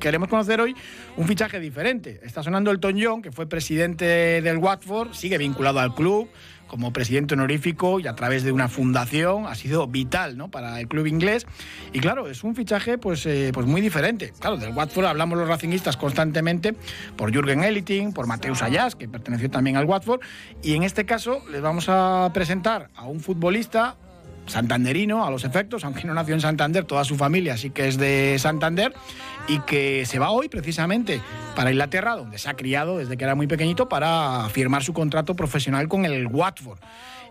Queremos conocer hoy un fichaje diferente. Está sonando el John, que fue presidente del Watford, sigue vinculado al club como presidente honorífico y a través de una fundación ha sido vital para el club inglés. Y claro, es un fichaje pues, eh, pues muy diferente. Claro, del Watford hablamos los racinguistas constantemente por Jürgen Eliting, por Mateus Ayas, que perteneció también al Watford. Y en este caso les vamos a presentar a un futbolista santanderino a los efectos, aunque no nació en Santander, toda su familia sí que es de Santander, y que se va hoy precisamente para Inglaterra, donde se ha criado desde que era muy pequeñito, para firmar su contrato profesional con el Watford.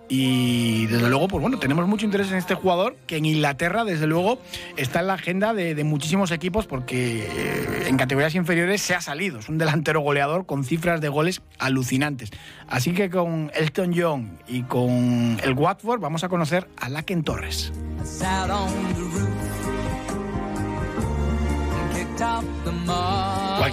Y desde luego, pues bueno, tenemos mucho interés en este jugador que en Inglaterra, desde luego, está en la agenda de, muchísimos equipos porque eh, en categorías inferiores se ha salido. Es un delantero goleador con cifras de goles alucinantes. Así que con Elton John y con el Watford vamos a conocer a Laken Torres.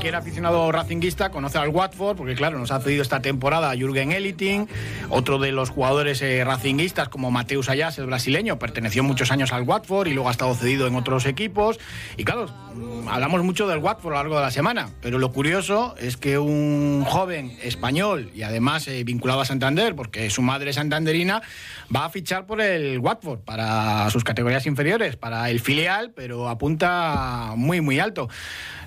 Cualquier aficionado racinguista conoce al Watford, porque claro, nos ha cedido esta temporada a Jürgen Eliting, otro de los jugadores eh, racinguistas como Mateus Ayas, el brasileño, perteneció muchos años al Watford y luego ha estado cedido en otros equipos. Y claro, mm, hablamos mucho del Watford a lo largo de la semana, pero lo curioso es que un joven español y además eh, vinculado a Santander, porque su madre es santanderina, va a fichar por el Watford para sus categorías inferiores, para el filial, pero apunta muy, muy alto.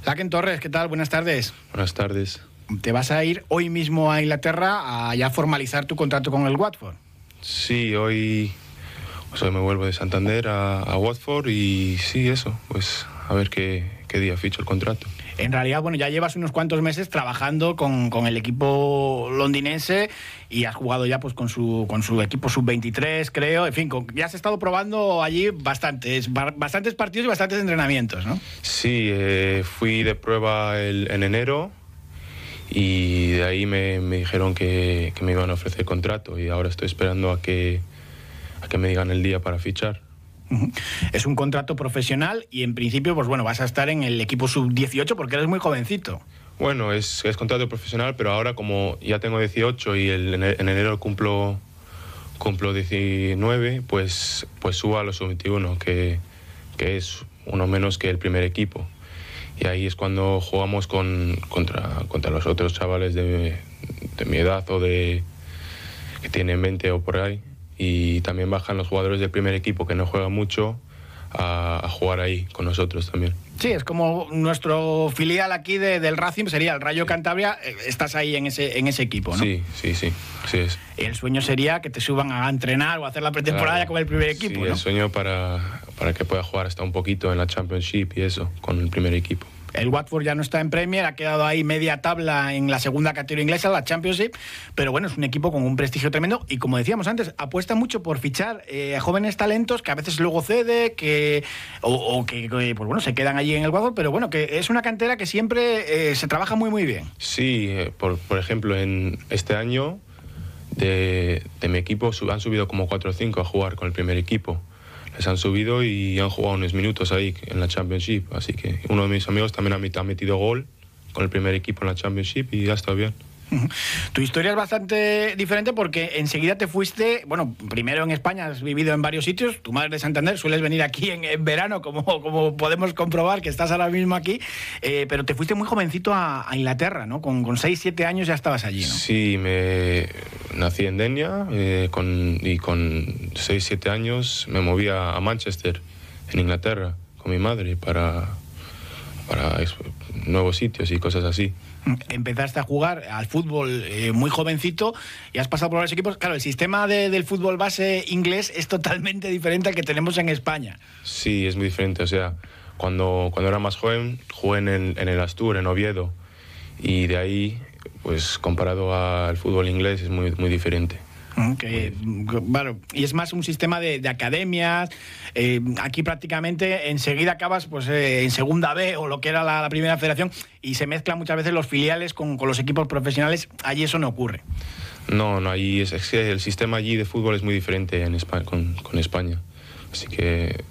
Laken Torres, ¿qué tal? Buenas tardes. Buenas tardes. ¿Te vas a ir hoy mismo a Inglaterra a ya formalizar tu contrato con el Watford? Sí, hoy, pues hoy me vuelvo de Santander a, Watford y sí, eso, pues a ver qué, qué día ficho el contrato en realidad, bueno, ya llevas unos cuantos meses trabajando con, el equipo londinense y has jugado ya pues con su, con su equipo sub-23, creo. En fin, ya has estado probando allí bastantes, bastantes partidos y bastantes entrenamientos, ¿no? Sí, eh, fui de prueba en enero y de ahí me, dijeron que, que, me iban a ofrecer contrato y ahora estoy esperando a que, a que me digan el día para fichar. Es un contrato profesional y en principio, pues bueno, vas a estar en el equipo sub-18 porque eres muy jovencito. Bueno, es, contrato profesional, pero ahora como ya tengo 18 y en enero cumplo, cumplo 19, pues, pues subo a los sub-21, que, que, es uno menos que el primer equipo. Y ahí es cuando jugamos con, contra, contra los otros chavales de, de mi edad o de que tienen 20 o por ahí y también bajan los jugadores del primer equipo que no juegan mucho a, jugar ahí con nosotros también. Sí, es como nuestro filial aquí del Racing sería el Rayo Cantabria, eh, estás ahí en ese, en ese equipo, ¿no? Sí, sí, sí, es. El sueño sería que te suban a entrenar o a hacer la pretemporada con el primer equipo, sí, el sueño para, para que pueda jugar hasta un poquito en la Championship y eso, con el primer equipo. El Watford ya no está en Premier, ha quedado ahí media tabla en la segunda categoría inglesa, la Championship, pero bueno, es un equipo con un prestigio tremendo y como decíamos antes, apuesta mucho por fichar eh, jóvenes talentos que a veces luego cede, que o, que pues bueno, se quedan allí en el Watford, pero bueno, que es una cantera que siempre eh, se trabaja muy muy bien. Sí, eh, por, por ejemplo, en este año de, de mi equipo han subido como 4 o 5 a jugar con el primer equipo les han subido y han jugado unos minutos ahí en la Championship. Así que uno de mis amigos también ha metido gol con el primer equipo en la Championship y ya está bien. Tu historia es bastante diferente porque enseguida te fuiste, bueno, primero en España has vivido en varios sitios, tu madre de Santander, sueles venir aquí en, verano, como, podemos comprobar que estás ahora mismo aquí, eh, pero te fuiste muy jovencito a, Inglaterra, ¿no? Con, con 6, 7 años ya estabas allí. Sí, me nací en Denia eh, con, y con 6, 7 años me moví a, Manchester, en Inglaterra, con mi madre para, para nuevos sitios y cosas así empezaste a jugar al fútbol eh, muy jovencito y has pasado por varios equipos. Claro, el sistema del fútbol base inglés es totalmente diferente al que tenemos en España. Sí, es muy diferente. O sea, cuando, cuando era más joven jugué en el, en el Astur, en Oviedo, y de ahí, pues comparado al fútbol inglés, es muy, muy diferente. Que, bueno, y es más un sistema de, academias. Eh, aquí prácticamente enseguida acabas pues, eh, en segunda B o lo que era la, primera federación y se mezclan muchas veces los filiales con, los equipos profesionales. Allí eso no ocurre. No, no, allí es, el sistema allí de fútbol es muy diferente en España, con, con España. Así que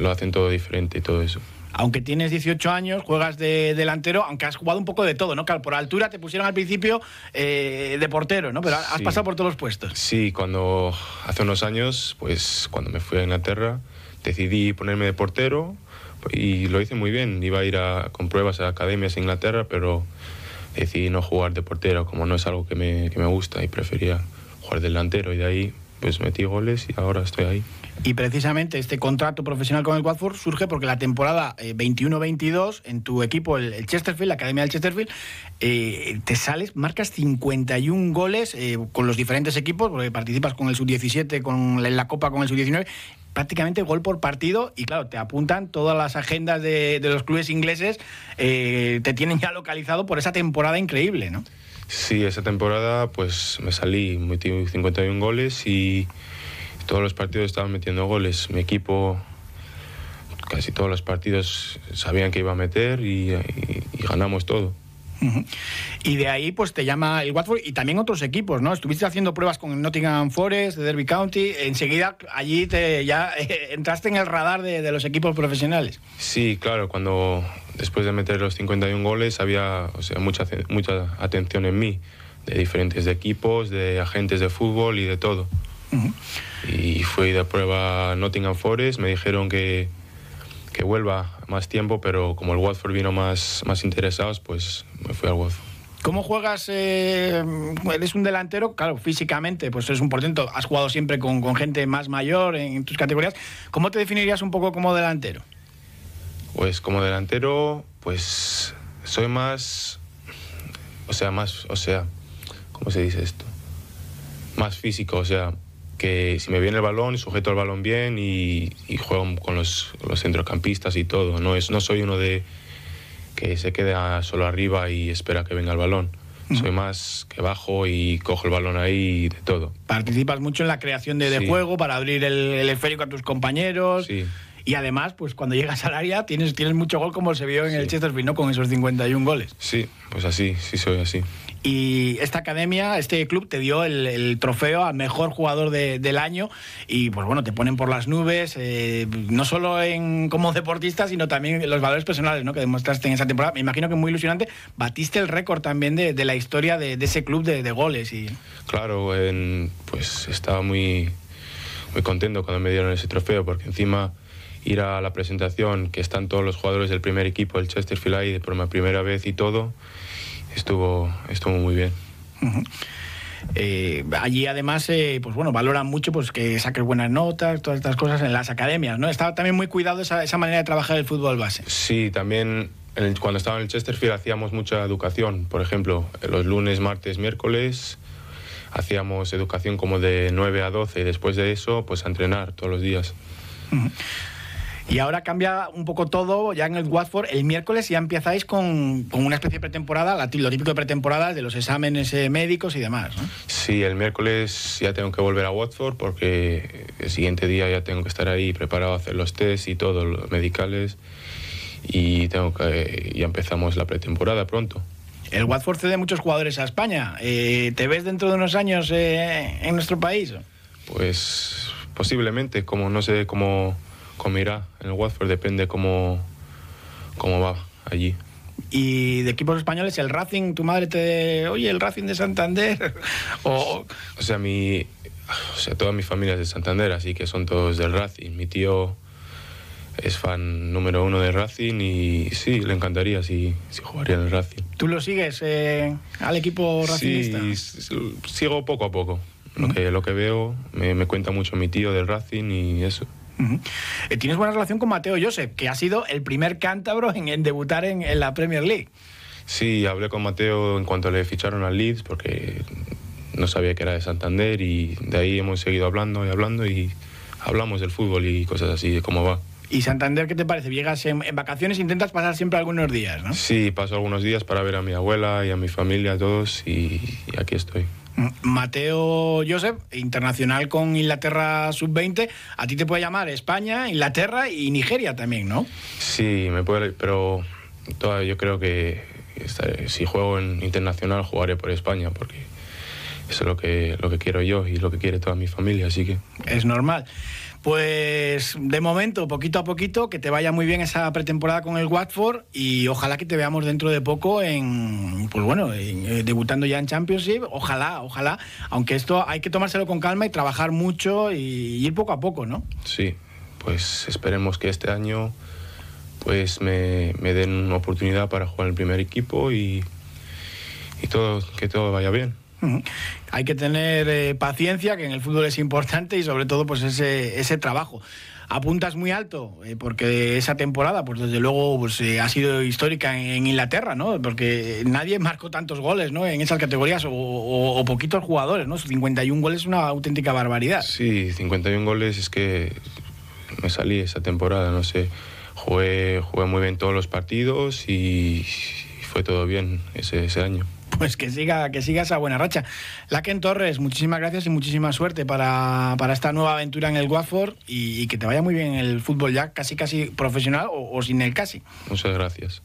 lo hacen todo diferente y todo eso aunque tienes 18 años, juegas de delantero, aunque has jugado un poco de todo, ¿no? Claro, por altura te pusieron al principio eh, de portero, ¿no? Pero has pasado por todos los puestos. Sí, cuando hace unos años, pues cuando me fui a Inglaterra, decidí ponerme de portero y lo hice muy bien. Iba a ir a, con pruebas a academias en Inglaterra, pero decidí no jugar de portero, como no es algo que me, que me gusta y prefería jugar delantero y de ahí pues metí goles y ahora estoy ahí. Y precisamente este contrato profesional con el Watford surge porque la temporada 21-22 eh, en tu equipo, el, Chesterfield, la Academia del Chesterfield, eh, te sales, marcas 51 goles eh, con los diferentes equipos, porque participas con el sub-17, con la Copa con el sub-19 prácticamente gol por partido y claro, te apuntan todas las agendas de, de los clubes ingleses, te tienen ya localizado por esa temporada increíble, ¿no? Sí, esa temporada pues me salí, metí 51 goles y todos los partidos estaban metiendo goles. Mi equipo, casi todos los partidos sabían que iba a meter y, ganamos todo. Y de ahí pues te llama el Watford y también otros equipos, ¿no? Estuviste haciendo pruebas con el Nottingham Forest, de Derby County, enseguida allí te ya entraste en el radar de, de, los equipos profesionales. Sí, claro, cuando después de meter los 51 goles había o sea, mucha, mucha atención en mí, de diferentes equipos, de agentes de fútbol y de todo. Y fui de prueba a Nottingham Forest, me dijeron que, que vuelva más tiempo, pero como el Watford vino más, más interesados, pues me fui al Watford. ¿Cómo juegas? Eh, eres un delantero, claro, físicamente, pues eres un portento, has jugado siempre con, con gente más mayor en tus categorías. ¿Cómo te definirías un poco como delantero? Pues como delantero, pues soy más, o sea, más, o sea, ¿cómo se dice esto? Más físico, o sea, que si me viene el balón, sujeto el balón bien y, juego con los, los, centrocampistas y todo. No, es, no soy uno de que se quede solo arriba y espera que venga el balón. Soy más que bajo y cojo el balón ahí y de todo. Participas mucho en la creación de, juego para abrir el, el, esférico a tus compañeros. Sí. Y además, pues cuando llegas al área tienes, tienes mucho gol como se vio en el Chesterfield, ¿no? Con esos 51 goles. Sí, pues así, sí soy así. Y esta academia, este club te dio el, trofeo al mejor jugador del año y pues bueno, te ponen por las nubes, eh, no solo en, como deportista, sino también los valores personales ¿no? que demostraste en esa temporada. Me imagino que muy ilusionante. Batiste el récord también de, la historia de, ese club de, goles. Y... Claro, pues estaba muy, muy contento cuando me dieron ese trofeo porque encima ir a la presentación, que están todos los jugadores del primer equipo, el Chesterfield ahí por primera vez y todo, estuvo, estuvo muy bien. Eh, allí además, eh, pues bueno, valoran mucho pues que saques buenas notas, todas estas cosas en las academias, ¿no? Estaba también muy cuidado esa, esa manera de trabajar el fútbol base. Sí, también cuando estaba en el Chesterfield hacíamos mucha educación, por ejemplo, los lunes, martes, miércoles hacíamos educación como de 9 a 12 y después de eso pues a entrenar todos los días. Y ahora cambia un poco todo, ya en el Watford, el miércoles ya empezáis con, una especie de pretemporada, lo típico de pretemporada, de los exámenes eh, médicos y demás, ¿no? Sí, el miércoles ya tengo que volver a Watford porque el siguiente día ya tengo que estar ahí preparado a hacer los tests y todo, los medicales, y tengo que, ya empezamos la pretemporada pronto. El Watford cede muchos jugadores a España. Eh, ¿Te ves dentro de unos años eh, en nuestro país? Pues posiblemente, como no sé cómo como irá en el Watford, depende cómo, cómo va allí. Y de equipos españoles, el Racing, tu madre te. Oye, el Racing de Santander. o... o sea, mi. O sea, toda mi familia es de Santander, así que son todos del Racing. Mi tío es fan número uno de Racing y sí, le encantaría si, si jugaría en el Racing. ¿Tú lo sigues eh, al equipo racingista? Sí, sigo poco a poco. Lo, que, lo que veo, me, me cuenta mucho mi tío del Racing y eso. Eh, tienes buena relación con Mateo Josep, que ha sido el primer cántabro en, debutar en, la Premier League. Sí, hablé con Mateo en cuanto le ficharon al Leeds, porque no sabía que era de Santander y de ahí hemos seguido hablando y hablando y hablamos del fútbol y cosas así, de cómo va. ¿Y Santander qué te parece? Llegas en, vacaciones, intentas pasar siempre algunos días, ¿no? Sí, paso algunos días para ver a mi abuela y a mi familia, a todos, y aquí estoy. Mateo Joseph, internacional con Inglaterra sub-20, a ti te puede llamar España, Inglaterra y Nigeria también, ¿no? Sí, me puede, pero yo creo que si juego en internacional jugaré por España, porque eso es lo que, lo que quiero yo y lo que quiere toda mi familia, así que... Es normal. Pues de momento, poquito a poquito, que te vaya muy bien esa pretemporada con el Watford y ojalá que te veamos dentro de poco en, pues bueno, eh, debutando ya en Championship. Ojalá, ojalá, aunque esto hay que tomárselo con calma y trabajar mucho y ir poco a poco, ¿no? Sí, pues esperemos que este año pues me, den una oportunidad para jugar en el primer equipo y, y todo, que todo vaya bien. Hay que tener eh, paciencia, que en el fútbol es importante y sobre todo pues ese, ese trabajo. Apuntas muy alto, eh, porque esa temporada, pues desde luego, pues, eh, ha sido histórica en, Inglaterra, ¿no? Porque nadie marcó tantos goles, ¿no? En esas categorías, o, poquitos jugadores, ¿no? 51 goles es una auténtica barbaridad. Sí, 51 goles es que me salí esa temporada, no sé. Jugué, jugué muy bien todos los partidos y fue todo bien ese, ese año pues que siga, que siga esa buena racha. Laken Torres, muchísimas gracias y muchísima suerte para, esta nueva aventura en el Watford y, que te vaya muy bien en el fútbol ya casi casi profesional o sin el casi. Muchas gracias.